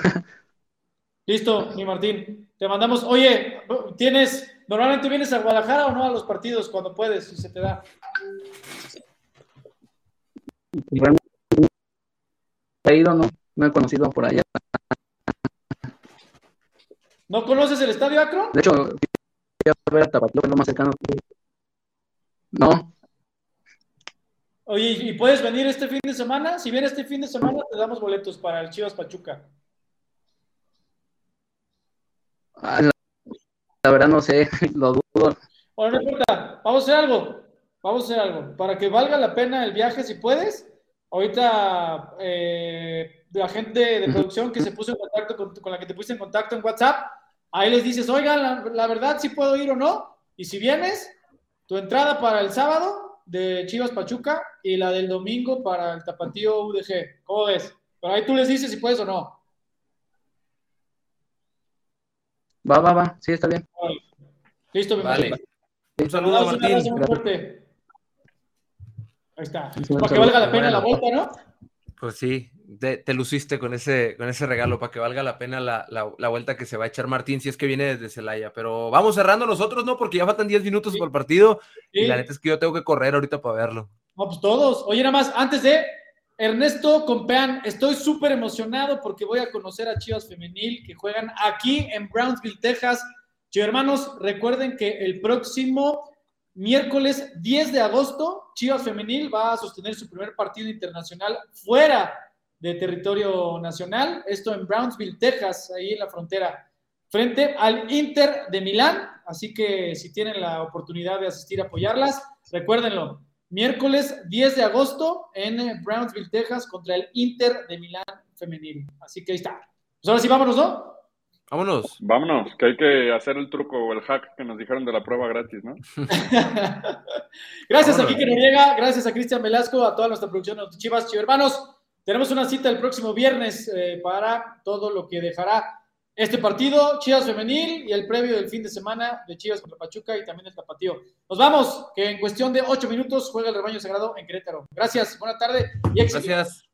Listo, mi Martín. Te mandamos. Oye, ¿tienes. Normalmente vienes a Guadalajara o no a los partidos cuando puedes, si se te da? He ido, no, no he conocido por allá. ¿No conoces el estadio Akron? De hecho, fui a ver a Tapatío, es lo más cercano. No, Oye, ¿y puedes venir este fin de semana? Si vienes este fin de semana, te damos boletos para el Chivas Pachuca. ah, la, la verdad no sé, lo dudo. Bueno, no importa, vamos a hacer algo. Vamos a hacer algo. Para que valga la pena el viaje, si puedes. Ahorita eh, la gente de producción que se puso en contacto con, con la que te pusiste en contacto en WhatsApp, ahí les dices, oigan, la, la verdad, si puedo ir o no. Y si vienes, tu entrada para el sábado de Chivas Pachuca y la del domingo para el Tapatío UDG. ¿Cómo ves? Pero ahí tú les dices si puedes o no. Va, va, va, sí, está bien. Listo, mi Vale. Un saludo, un Martín. abrazo muy fuerte. Ahí está. Sí, un Para que valga la pena la vuelta, ¿no? Pues sí, te, te luciste con ese, con ese regalo para que valga la pena la, la- la vuelta que se va a echar Martín si es que viene desde Celaya. Pero vamos cerrando nosotros, ¿no? Porque ya faltan 10 minutos Sí. por el partido Sí. y la neta es que yo tengo que correr ahorita para verlo. No, pues todos. Oye, nada más, antes de Ernesto Compeán, estoy súper emocionado porque voy a conocer a Chivas Femenil que juegan aquí en Brownsville, Texas. Chivas hermanos, recuerden que el próximo miércoles 10 de agosto, Chivas Femenil va a sostener su primer partido internacional fuera de territorio nacional. Esto en Brownsville, Texas, ahí en la frontera, frente al Inter de Milán. Así que si tienen la oportunidad de asistir a apoyarlas, recuérdenlo. Miércoles 10 de agosto en Brownsville, Texas, contra el Inter de Milán femenil. Así que ahí está. Pues ahora sí, vámonos, ¿no? Vámonos. Vámonos, que hay que hacer el truco o el hack que nos dijeron de la prueba gratis, ¿no? gracias a Vámonos. Kike Noriega, gracias a Cristian Velasco, a toda nuestra producción de Chivas, Chivas hermanos. Tenemos una cita el próximo viernes eh, para todo lo que dejará este partido, Chivas Femenil y el previo del fin de semana de Chivas contra Pachuca y también el Tapatío. Nos vamos, que en cuestión de ocho minutos juega el rebaño sagrado en Querétaro. Gracias, buena tarde y éxito. Gracias.